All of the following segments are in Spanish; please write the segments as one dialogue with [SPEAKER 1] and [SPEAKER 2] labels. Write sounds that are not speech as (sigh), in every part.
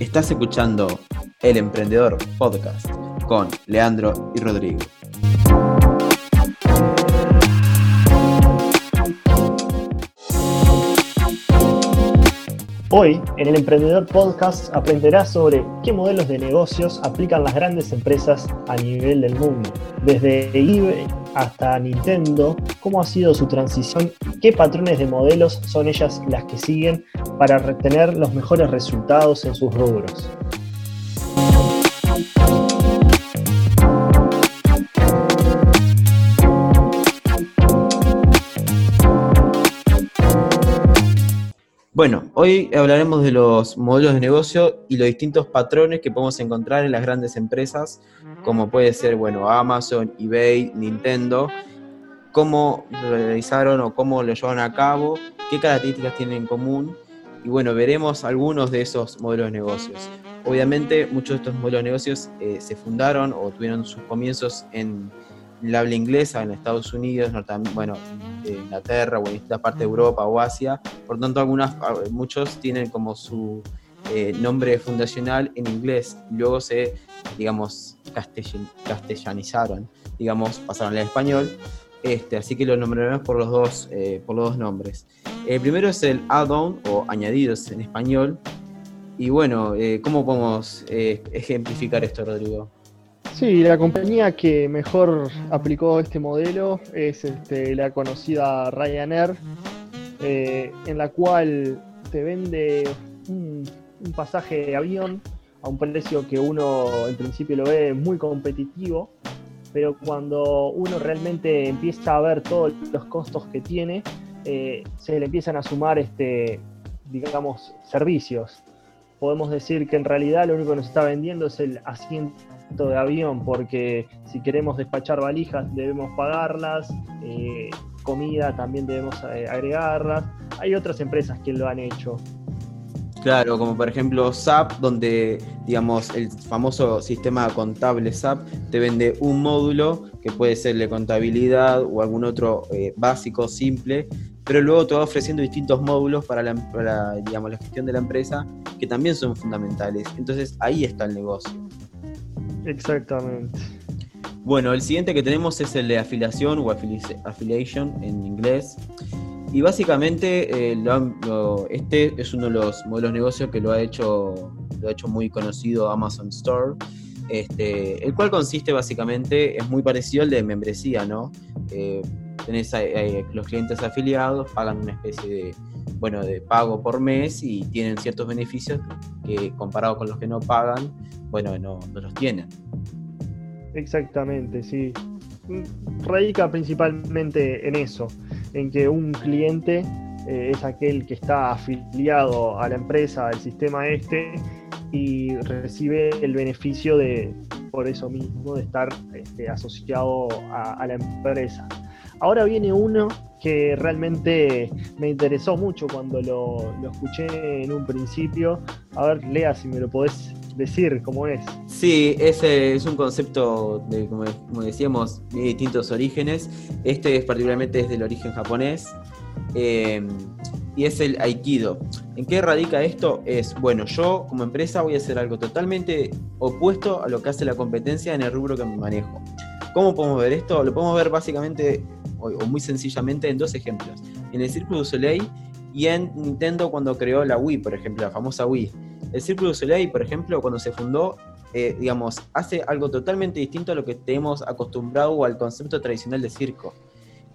[SPEAKER 1] Estás escuchando El Emprendedor Podcast con Leandro y Rodrigo.
[SPEAKER 2] Hoy, en el Emprendedor Podcast, aprenderás sobre qué modelos de negocios aplican las grandes empresas a nivel del mundo, desde eBay hasta Nintendo, cómo ha sido su transición qué patrones de modelos son ellas las que siguen para retener los mejores resultados en sus rubros.
[SPEAKER 1] Bueno, hoy hablaremos de los modelos de negocio y los distintos patrones que podemos encontrar en las grandes empresas, como puede ser, bueno, Amazon, eBay, Nintendo, cómo lo realizaron o cómo lo llevaron a cabo, qué características tienen en común, y bueno, veremos algunos de esos modelos de negocios. Obviamente, muchos de estos modelos de negocios eh, se fundaron o tuvieron sus comienzos en la habla inglesa en Estados Unidos, bueno, Inglaterra o en esta parte de Europa o Asia. Por tanto, algunas, muchos tienen como su eh, nombre fundacional en inglés. Luego se, digamos, castellanizaron, digamos, pasaron al español. Este, así que lo nombraremos por los dos, eh, por los dos nombres. El primero es el add-on o añadidos en español. Y bueno, eh, ¿cómo podemos ejemplificar esto, Rodrigo?
[SPEAKER 2] Sí, la compañía que mejor aplicó este modelo es este, la conocida Ryanair, eh, en la cual te vende un, pasaje de avión a un precio que uno en principio lo ve muy competitivo, pero cuando uno realmente empieza a ver todos los costos que tiene, eh, se le empiezan a sumar, este, digamos, servicios. Podemos decir que en realidad lo único que nos está vendiendo es el asiento de avión, porque si queremos despachar valijas debemos pagarlas, eh, comida también debemos eh, agregarlas. Hay otras empresas que lo han hecho.
[SPEAKER 1] Claro, como por ejemplo SAP, donde digamos el famoso sistema contable SAP te vende un módulo que puede ser de contabilidad o algún otro eh, básico, simple, pero luego te va ofreciendo distintos módulos para la, digamos, la gestión de la empresa que también son fundamentales. Entonces ahí está el negocio.
[SPEAKER 2] Exactamente.
[SPEAKER 1] Bueno, el siguiente que tenemos es el de afiliación o affiliation en inglés. Y básicamente eh, este es uno de los modelos de negocio que lo ha hecho, lo ha hecho muy conocido Amazon Store. Este, el cual consiste básicamente, es muy parecido al de membresía, ¿no? Eh, tenés los clientes afiliados, pagan una especie de, bueno, de pago por mes y tienen ciertos beneficios que comparado con los que no pagan, bueno, no, los tienen.
[SPEAKER 2] Exactamente, sí. Radica principalmente en eso, en que un cliente eh, es aquel que está afiliado a la empresa, al sistema este, y recibe el beneficio de, por eso mismo, de estar este, asociado a, la empresa. Ahora viene uno que realmente me interesó mucho cuando lo, escuché en un principio. A ver, Lea, si me lo podés decir cómo es.
[SPEAKER 1] Sí, ese es un concepto, de, como, decíamos, de distintos orígenes. Este es particularmente es del origen japonés. Eh, y es el Aikido. ¿En qué radica esto? Es, bueno, yo como empresa voy a hacer algo totalmente opuesto a lo que hace la competencia en el rubro que me manejo. ¿Cómo podemos ver esto? Lo podemos ver básicamente o, muy sencillamente en dos ejemplos. En el Círculo du Soleil y en Nintendo cuando creó la Wii, por ejemplo, la famosa Wii. El Círculo du Soleil, por ejemplo, cuando se fundó, eh, digamos, hace algo totalmente distinto a lo que tenemos acostumbrado o al concepto tradicional de circo.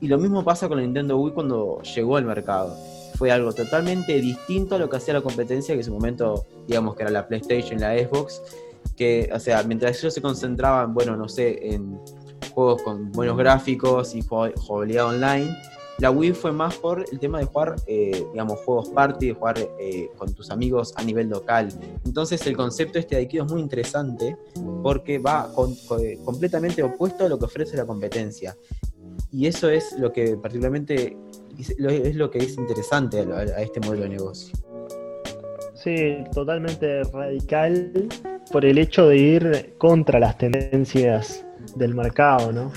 [SPEAKER 1] Y lo mismo pasa con el Nintendo Wii cuando llegó al mercado. Fue algo totalmente distinto a lo que hacía la competencia, que en su momento, digamos, que era la PlayStation, la Xbox, que, o sea, mientras ellos se concentraban, bueno, no sé, en juegos con buenos gráficos y jugabilidad online, la Wii fue más por el tema de jugar, eh, digamos, juegos party, de jugar eh, con tus amigos a nivel local. Entonces el concepto este de Aikido es muy interesante porque va completamente opuesto a lo que ofrece la competencia. Y eso es lo que particularmente es lo que es interesante a, este modelo de negocio.
[SPEAKER 2] Sí, totalmente radical por el hecho de ir contra las tendencias del mercado, ¿no?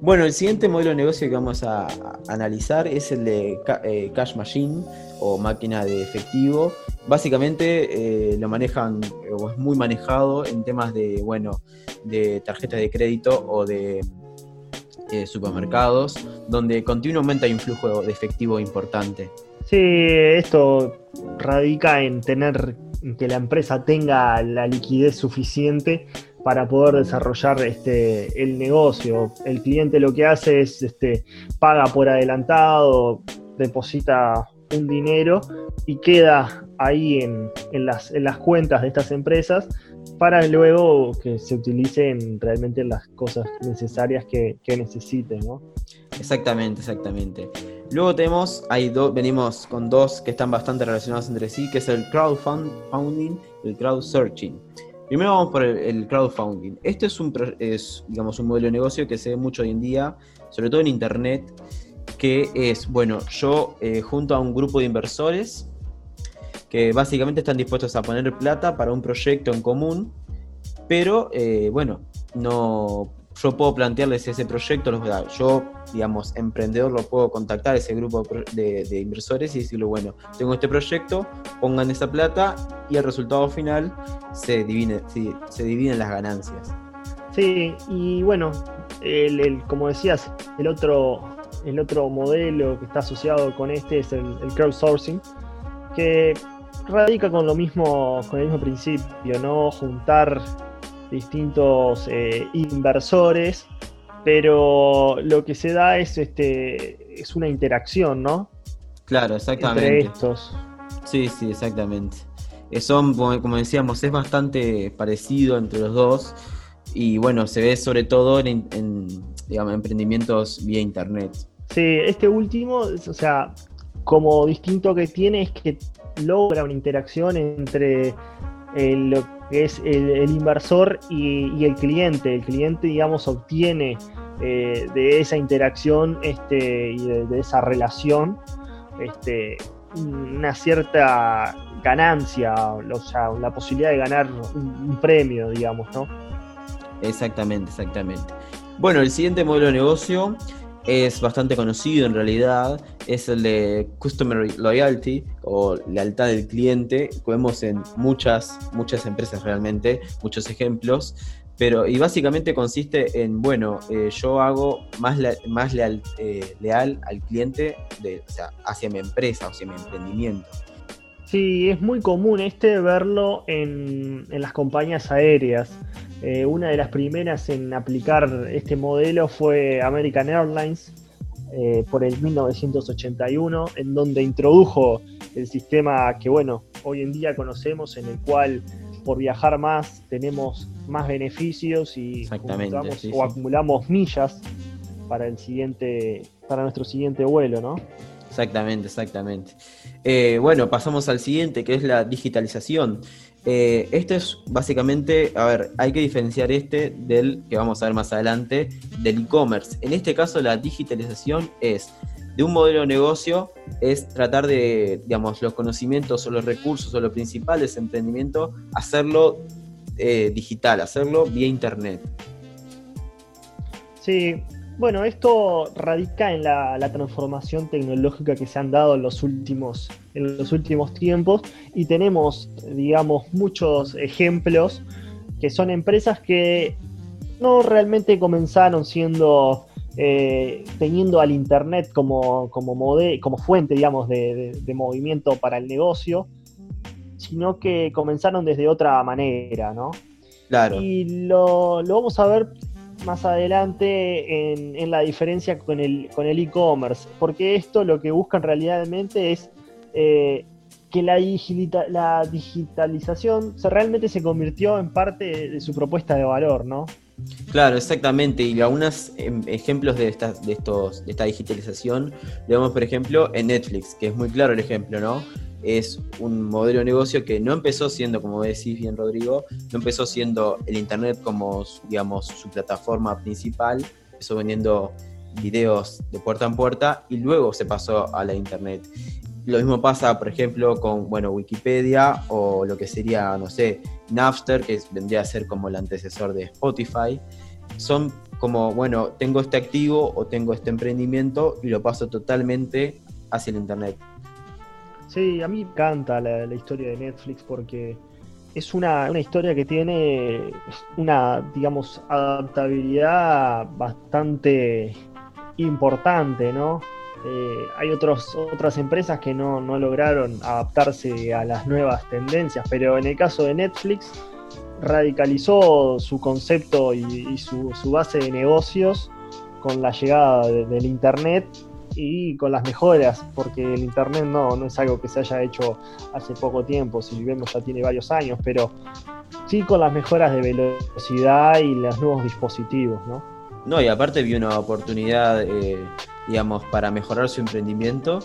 [SPEAKER 1] Bueno, el siguiente modelo de negocio que vamos a, analizar es el de eh, Cash Machine o máquina de efectivo. Básicamente eh, lo manejan o es muy manejado en temas de, bueno, de tarjetas de crédito o de eh, supermercados, donde continuamente hay un flujo de efectivo importante.
[SPEAKER 2] Sí, esto radica en tener que la empresa tenga la liquidez suficiente para poder desarrollar este, el negocio. El cliente lo que hace es este, paga por adelantado, deposita un dinero y queda ahí en, las, en las cuentas de estas empresas para luego que se utilicen realmente las cosas necesarias que, que necesiten. ¿no?
[SPEAKER 1] Exactamente, exactamente. Luego tenemos, hay dos, venimos con dos que están bastante relacionados entre sí, que es el crowdfunding y el crowdsearching. Primero vamos por el, crowdfunding. Este es un, es, digamos, un modelo de negocio que se ve mucho hoy en día, sobre todo en Internet, que es, bueno, yo eh, junto a un grupo de inversores que básicamente están dispuestos a poner plata para un proyecto en común, pero eh, bueno, no yo puedo plantearles ese proyecto, yo, digamos, emprendedor, lo puedo contactar a ese grupo de, inversores y decirle, bueno, tengo este proyecto, pongan esa plata y el resultado final se divide, dividen las ganancias.
[SPEAKER 2] Sí, y bueno, el, como decías, el otro, el otro modelo que está asociado con este es el, el crowdsourcing, que radica con lo mismo, con el mismo principio, ¿no? Juntar distintos eh, inversores, pero lo que se da es este es una interacción, ¿no?
[SPEAKER 1] Claro, exactamente.
[SPEAKER 2] Entre estos.
[SPEAKER 1] Sí, sí, exactamente. Eh, son, como decíamos, es bastante parecido entre los dos. Y bueno, se ve sobre todo en, digamos, emprendimientos vía internet.
[SPEAKER 2] Sí, este último, o sea, como distinto que tiene es que logra una interacción entre el, lo que es el, inversor y, el cliente. El cliente, digamos, obtiene eh, de esa interacción este, y de, esa relación este, una cierta ganancia, o sea, la posibilidad de ganar un, premio, digamos, ¿no?
[SPEAKER 1] Exactamente, exactamente. Bueno, el siguiente modelo de negocio es bastante conocido en realidad, es el de Customer Loyalty o lealtad del cliente. Vemos en muchas, muchas empresas realmente, muchos ejemplos, pero y básicamente consiste en, bueno, eh, yo hago más, más leal, eh, leal al cliente de, hacia mi empresa, hacia mi emprendimiento.
[SPEAKER 2] Sí, es muy común este verlo en, en las compañías aéreas. Eh, una de las primeras en aplicar este modelo fue American Airlines eh, por el 1981, en donde introdujo el sistema que, bueno, hoy en día conocemos, en el cual por viajar más tenemos más beneficios y o acumulamos millas para el siguiente, para nuestro siguiente vuelo, ¿no?
[SPEAKER 1] Exactamente, exactamente. Eh, bueno, pasamos al siguiente, que es la digitalización. Eh, este es básicamente, a ver, hay que diferenciar este del que vamos a ver más adelante, del e-commerce. En este caso, la digitalización es de un modelo de negocio, es tratar de, digamos, los conocimientos o los recursos o lo principal de ese emprendimiento, hacerlo eh, digital, hacerlo vía internet.
[SPEAKER 2] Sí, bueno, esto radica en la, transformación tecnológica que se han dado en los últimos, en los últimos tiempos y tenemos, digamos, muchos ejemplos que son empresas que no realmente comenzaron siendo eh, teniendo al Internet como, como, como fuente, digamos, de, movimiento para el negocio, sino que comenzaron desde otra manera, ¿no?
[SPEAKER 1] Claro.
[SPEAKER 2] Y lo, lo vamos a ver más adelante en, la diferencia con el e-commerce, porque esto lo que buscan realmente es eh, que la, la digitalización realmente se convirtió en parte de, su propuesta de valor, ¿no?
[SPEAKER 1] Claro, exactamente. Y algunos em, ejemplos de, estas, de, estos, de esta digitalización lo vemos, por ejemplo, en Netflix, que es muy claro el ejemplo, ¿no? Es un modelo de negocio que no empezó siendo, como decís bien Rodrigo, no empezó siendo el Internet como, digamos, su plataforma principal, empezó vendiendo videos de puerta en puerta y luego se pasó a la Internet. Lo mismo pasa, por ejemplo, con bueno, Wikipedia o lo que sería, no sé, Napster, que vendría a ser como el antecesor de Spotify. Son como, bueno, tengo este activo o tengo este emprendimiento y lo paso totalmente hacia el Internet.
[SPEAKER 2] Sí, a mí me encanta la, historia de Netflix porque es una, historia que tiene una, digamos, adaptabilidad bastante importante, ¿no? Eh, hay otros, otras empresas que no, lograron adaptarse a las nuevas tendencias, pero en el caso de Netflix radicalizó su concepto y, su, base de negocios con la llegada del Internet y con las mejoras, porque el Internet no, no es algo que se haya hecho hace poco tiempo, si vemos ya tiene varios años, pero sí con las mejoras de velocidad y los nuevos dispositivos, ¿no?
[SPEAKER 1] No, y aparte vi una oportunidad, eh, digamos, para mejorar su emprendimiento,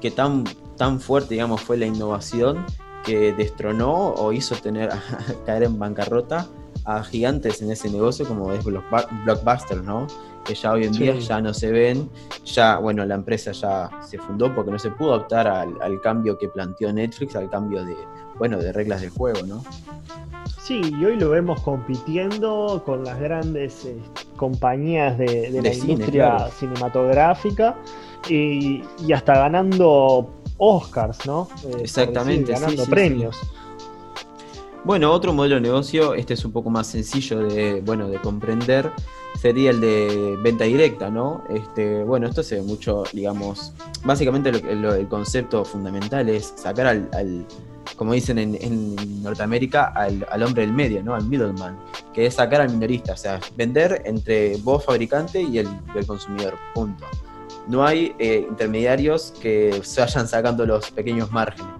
[SPEAKER 1] que tan, tan fuerte, digamos, fue la innovación que destronó o hizo tener (laughs) caer en bancarrota a gigantes en ese negocio como es Blockbuster, ¿no? Que ya hoy en día ya no se ven, ya, bueno, la empresa ya se fundó porque no se pudo adaptar al, cambio que planteó Netflix, al cambio de, bueno, de reglas del juego, ¿no?
[SPEAKER 2] Sí, y hoy lo vemos compitiendo con las grandes eh, compañías de, la industria cinematográfica y, hasta ganando Oscars, ¿no?
[SPEAKER 1] Eh, Exactamente.
[SPEAKER 2] ganando premios.
[SPEAKER 1] Bueno, otro modelo de negocio, este es un poco más sencillo de, bueno, de comprender, sería el de venta directa, ¿no? Este, bueno, esto se ve mucho, digamos, básicamente el concepto fundamental es sacar al, como dicen en, Norteamérica, al, hombre del medio, ¿no? Al middleman, que es sacar al minorista, o sea, vender entre vos fabricante y el, consumidor, punto. No hay eh, intermediarios que se vayan sacando los pequeños márgenes.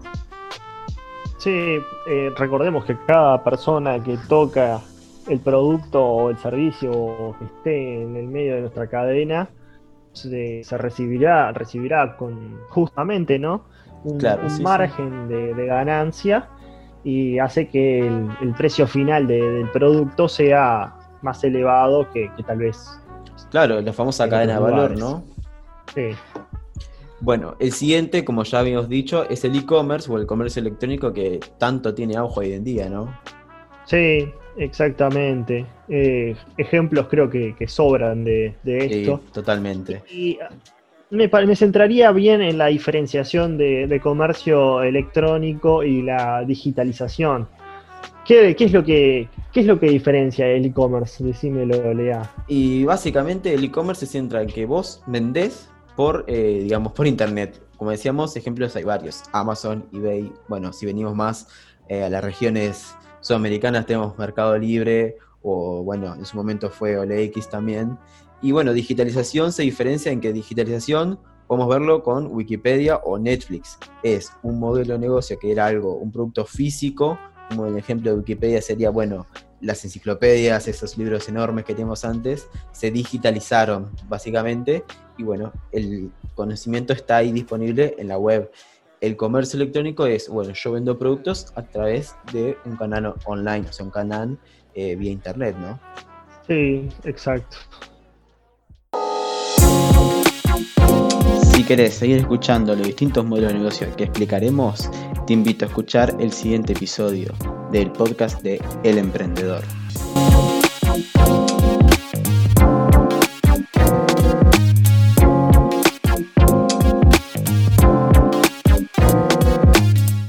[SPEAKER 2] Sí, eh, recordemos que cada persona que toca el producto o el servicio que esté en el medio de nuestra cadena se, recibirá, recibirá con justamente, ¿no? Un, margen De, ganancia y hace que el, precio final del producto sea más elevado que, tal vez.
[SPEAKER 1] Claro, la famosa cadena de valor, ¿no? Sí. Bueno, el siguiente, como ya habíamos dicho, es el e-commerce o el comercio electrónico que tanto tiene auge hoy en día, ¿no?
[SPEAKER 2] Sí, exactamente. Eh, ejemplos creo que, sobran de, esto.
[SPEAKER 1] Sí, totalmente.
[SPEAKER 2] Y me, me, centraría bien en la diferenciación de, comercio electrónico y la digitalización. ¿Qué, es lo que, ¿Qué es lo que diferencia el e-commerce? Decímelo, Lea.
[SPEAKER 1] Y básicamente el e-commerce se centra en que vos vendés por, eh, digamos, por internet. Como decíamos, ejemplos hay varios. Amazon, eBay, bueno, si venimos más eh, a las regiones sudamericanas tenemos Mercado Libre o bueno, en su momento fue OLX también. Y bueno, digitalización se diferencia en que digitalización podemos verlo con Wikipedia o Netflix. Es un modelo de negocio que era algo, un producto físico, como el ejemplo de Wikipedia sería, bueno, las enciclopedias, esos libros enormes que teníamos antes, se digitalizaron básicamente y bueno, el conocimiento está ahí disponible en la web. El comercio electrónico es, bueno, yo vendo productos a través de un canal online, o sea, un canal eh, vía internet, ¿no?
[SPEAKER 2] Sí, exacto.
[SPEAKER 1] Si querés seguir escuchando los distintos modelos de negocio que explicaremos, te invito a escuchar el siguiente episodio del podcast de El Emprendedor.